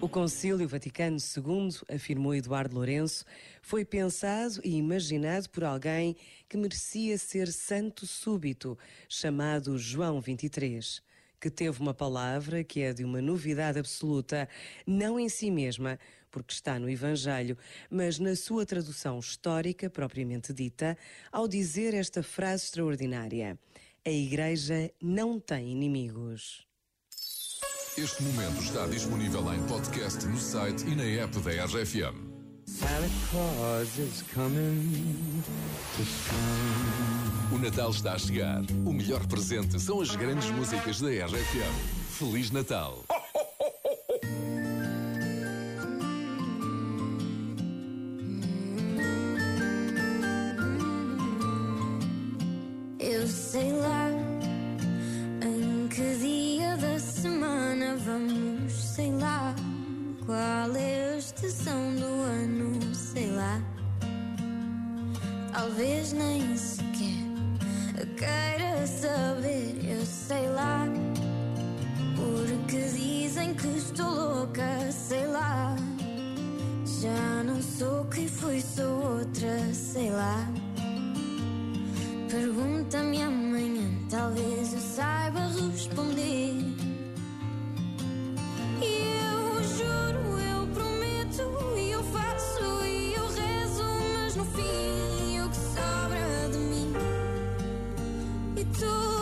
O Concílio Vaticano II, afirmou Eduardo Lourenço, foi pensado e imaginado por alguém que merecia ser santo súbito, chamado João 23, que teve uma palavra que é de uma novidade absoluta, não em si mesma, porque está no Evangelho, mas na sua tradução histórica propriamente dita, ao dizer esta frase extraordinária: A Igreja não tem inimigos. Este momento está disponível em podcast no site e na app da RFM. Santa Claus is coming to town. O Natal está a chegar. O melhor presente são as grandes músicas da RFM. Feliz Natal! Estação do ano, sei lá. Talvez nem sequer queira saber, eu sei lá. Porque dizem que estou louca, sei lá. Já não sou quem fui, sou outra, sei lá. Pergunta-me amanhã, E tu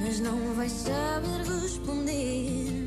mas não vais saber responder.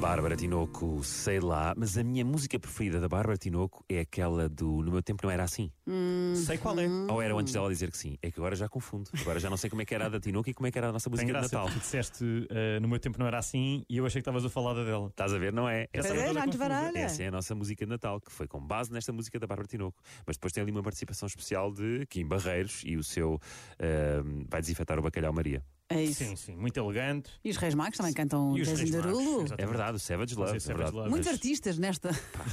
Bárbara Tinoco, sei lá, mas a minha música preferida da Bárbara Tinoco é aquela do No Meu Tempo Não Era Assim. Sei qual é. Ou era antes dela dizer que sim? É que agora já confundo. Agora já não sei como é que era a da Tinoco e como é que era a nossa Tem música de graça, Natal. porque tu disseste eh, no meu tempo não era assim e eu achei que estavas a falar da dela. Estás a ver? Não é? Essa, é, baralha. essa é a nossa música de Natal, que foi com base nesta música da Bárbara Tinoco. Mas depois tem ali uma participação especial de Kim Barreiros e o seu eh, Vai Desinfetar o Bacalhau Maria. É isso. Sim, sim, muito elegante. E os Reis Magos também cantam E exato. É verdade, o Savage Love. Mas é Savage. Love. Muitos Mas- artistas nesta. Pá,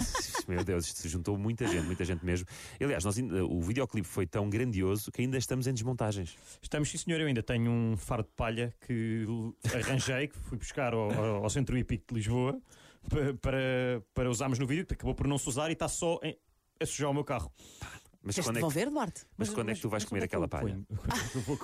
Meu Deus, isto se juntou muita gente, muita gente mesmo. Aliás, nós, o videoclipe foi tão grandioso que ainda estamos em desmontagens. Estamos, sim senhor, eu ainda tenho um faro de palha que arranjei, que fui buscar ao, ao- Centro Hípico de Lisboa pa- para, para usarmos no vídeo, que acabou por não se usar e está só em- a sujar o meu carro. Mas Queres quando é que, Duarte? mas quando é que tu vais Mas comer onde aquela palha? ponho? Eu vou